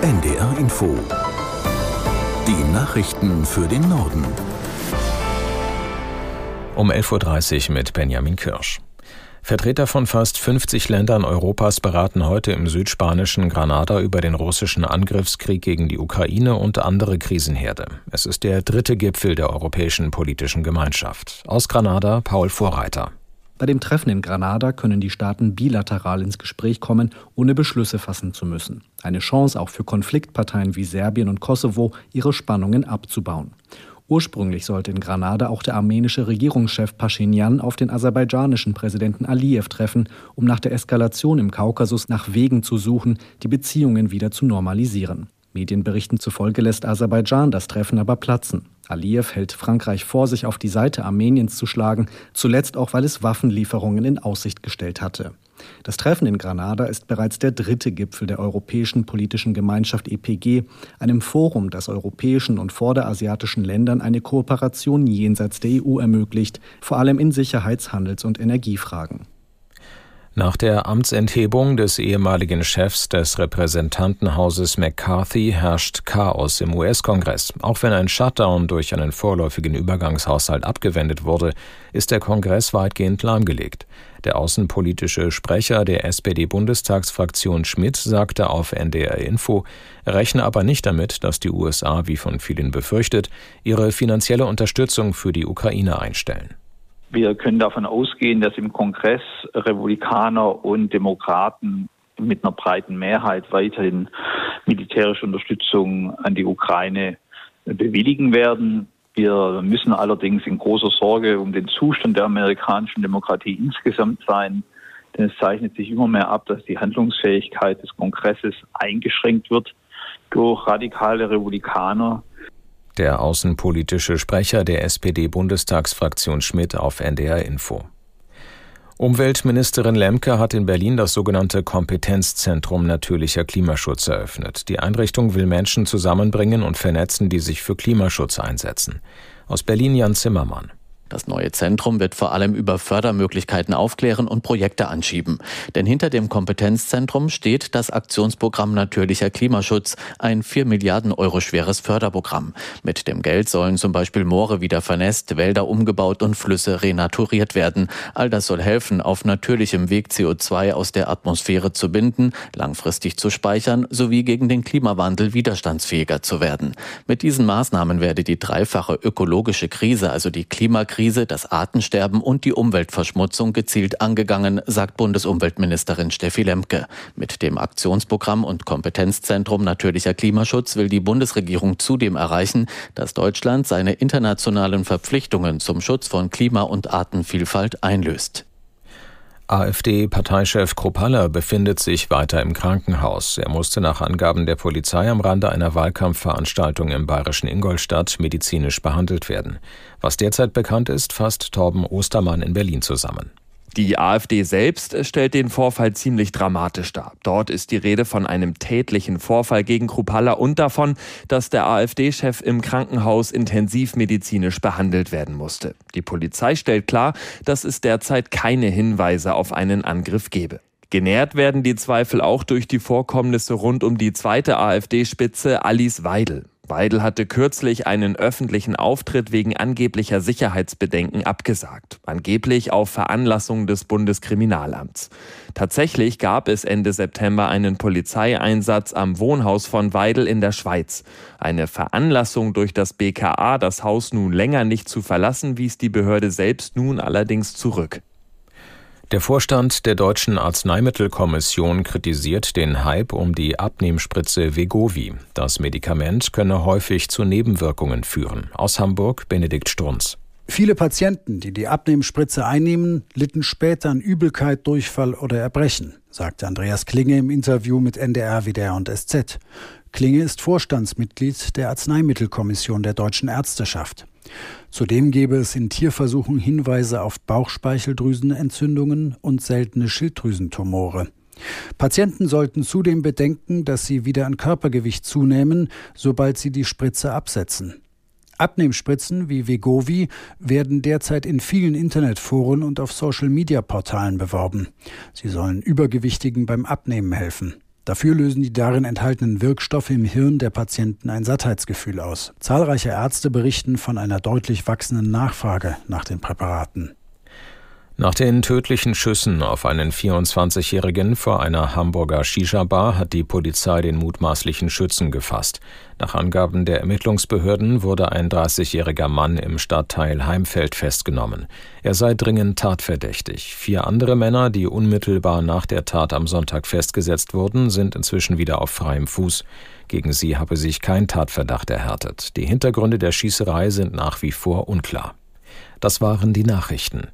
NDR Info. Die Nachrichten für den Norden. Um 11.30 Uhr mit Benjamin Kirsch. Vertreter von fast 50 Ländern Europas beraten heute im südspanischen Granada über den russischen Angriffskrieg gegen die Ukraine und andere Krisenherde. Es ist der dritte Gipfel der Europäischen Politischen Gemeinschaft. Aus Granada Paul Vorreiter. Bei dem Treffen in Granada können die Staaten bilateral ins Gespräch kommen, ohne Beschlüsse fassen zu müssen. Eine Chance auch für Konfliktparteien wie Serbien und Kosovo, ihre Spannungen abzubauen. Ursprünglich sollte in Granada auch der armenische Regierungschef Pashinyan auf den aserbaidschanischen Präsidenten Aliyev treffen, um nach der Eskalation im Kaukasus nach Wegen zu suchen, die Beziehungen wieder zu normalisieren. Medienberichten zufolge lässt Aserbaidschan das Treffen aber platzen. Aliyev hält Frankreich vor, sich auf die Seite Armeniens zu schlagen, zuletzt auch, weil es Waffenlieferungen in Aussicht gestellt hatte. Das Treffen in Granada ist bereits der dritte Gipfel der Europäischen Politischen Gemeinschaft EPG, einem Forum, das europäischen und vorderasiatischen Ländern eine Kooperation jenseits der EU ermöglicht, vor allem in Sicherheits-, Handels- und Energiefragen. Nach der Amtsenthebung des ehemaligen Chefs des Repräsentantenhauses McCarthy herrscht Chaos im US-Kongress. Auch wenn ein Shutdown durch einen vorläufigen Übergangshaushalt abgewendet wurde, ist der Kongress weitgehend lahmgelegt. Der außenpolitische Sprecher der SPD-Bundestagsfraktion Schmidt sagte auf NDR Info, rechne aber nicht damit, dass die USA, wie von vielen befürchtet, ihre finanzielle Unterstützung für die Ukraine einstellen. Wir können davon ausgehen, dass im Kongress Republikaner und Demokraten mit einer breiten Mehrheit weiterhin militärische Unterstützung an die Ukraine bewilligen werden. Wir müssen allerdings in großer Sorge um den Zustand der amerikanischen Demokratie insgesamt sein, denn es zeichnet sich immer mehr ab, dass die Handlungsfähigkeit des Kongresses eingeschränkt wird durch radikale Republikaner, der außenpolitische Sprecher der SPD-Bundestagsfraktion Schmidt auf NDR Info. Umweltministerin Lemke hat in Berlin das sogenannte Kompetenzzentrum natürlicher Klimaschutz eröffnet. Die Einrichtung will Menschen zusammenbringen und vernetzen, die sich für Klimaschutz einsetzen. Aus Berlin Jan Zimmermann. Das neue Zentrum wird vor allem über Fördermöglichkeiten aufklären und Projekte anschieben. Denn hinter dem Kompetenzzentrum steht das Aktionsprogramm Natürlicher Klimaschutz, ein 4 Milliarden Euro schweres Förderprogramm. Mit dem Geld sollen zum Beispiel Moore wieder vernässt, Wälder umgebaut und Flüsse renaturiert werden. All das soll helfen, auf natürlichem Weg CO2 aus der Atmosphäre zu binden, langfristig zu speichern sowie gegen den Klimawandel widerstandsfähiger zu werden. Mit diesen Maßnahmen werde die dreifache ökologische Krise, also die Klimakrise, Klimakrise, das Artensterben und die Umweltverschmutzung gezielt angegangen, sagt Bundesumweltministerin Steffi Lemke. Mit dem Aktionsprogramm und Kompetenzzentrum Natürlicher Klimaschutz will die Bundesregierung zudem erreichen, dass Deutschland seine internationalen Verpflichtungen zum Schutz von Klima und Artenvielfalt einlöst. AfD-Parteichef Kropalla befindet sich weiter im Krankenhaus. Er musste nach Angaben der Polizei am Rande einer Wahlkampfveranstaltung im bayerischen Ingolstadt medizinisch behandelt werden. Was derzeit bekannt ist, fasst Torben Ostermann in Berlin zusammen. Die AfD selbst stellt den Vorfall ziemlich dramatisch dar. Dort ist die Rede von einem tätlichen Vorfall gegen Krupalla und davon, dass der AfD-Chef im Krankenhaus intensivmedizinisch behandelt werden musste. Die Polizei stellt klar, dass es derzeit keine Hinweise auf einen Angriff gebe. Genährt werden die Zweifel auch durch die Vorkommnisse rund um die zweite AfD-Spitze Alice Weidel. Weidel hatte kürzlich einen öffentlichen Auftritt wegen angeblicher Sicherheitsbedenken abgesagt, angeblich auf Veranlassung des Bundeskriminalamts. Tatsächlich gab es Ende September einen Polizeieinsatz am Wohnhaus von Weidel in der Schweiz. Eine Veranlassung durch das BKA, das Haus nun länger nicht zu verlassen, wies die Behörde selbst nun allerdings zurück. Der Vorstand der Deutschen Arzneimittelkommission kritisiert den Hype um die Abnehmspritze Vegovi. Das Medikament könne häufig zu Nebenwirkungen führen. Aus Hamburg Benedikt Strunz. Viele Patienten, die die Abnehmspritze einnehmen, litten später an Übelkeit, Durchfall oder Erbrechen, sagte Andreas Klinge im Interview mit NDR, WDR und SZ. Klinge ist Vorstandsmitglied der Arzneimittelkommission der Deutschen Ärzteschaft. Zudem gäbe es in Tierversuchen Hinweise auf Bauchspeicheldrüsenentzündungen und seltene Schilddrüsentumore. Patienten sollten zudem bedenken, dass sie wieder an Körpergewicht zunehmen, sobald sie die Spritze absetzen. Abnehmspritzen wie Vegovi werden derzeit in vielen Internetforen und auf Social-Media-Portalen beworben. Sie sollen Übergewichtigen beim Abnehmen helfen. Dafür lösen die darin enthaltenen Wirkstoffe im Hirn der Patienten ein Sattheitsgefühl aus. Zahlreiche Ärzte berichten von einer deutlich wachsenden Nachfrage nach den Präparaten. Nach den tödlichen Schüssen auf einen 24-Jährigen vor einer Hamburger Shisha-Bar hat die Polizei den mutmaßlichen Schützen gefasst. Nach Angaben der Ermittlungsbehörden wurde ein 30-jähriger Mann im Stadtteil Heimfeld festgenommen. Er sei dringend tatverdächtig. Vier andere Männer, die unmittelbar nach der Tat am Sonntag festgesetzt wurden, sind inzwischen wieder auf freiem Fuß. Gegen sie habe sich kein Tatverdacht erhärtet. Die Hintergründe der Schießerei sind nach wie vor unklar. Das waren die Nachrichten.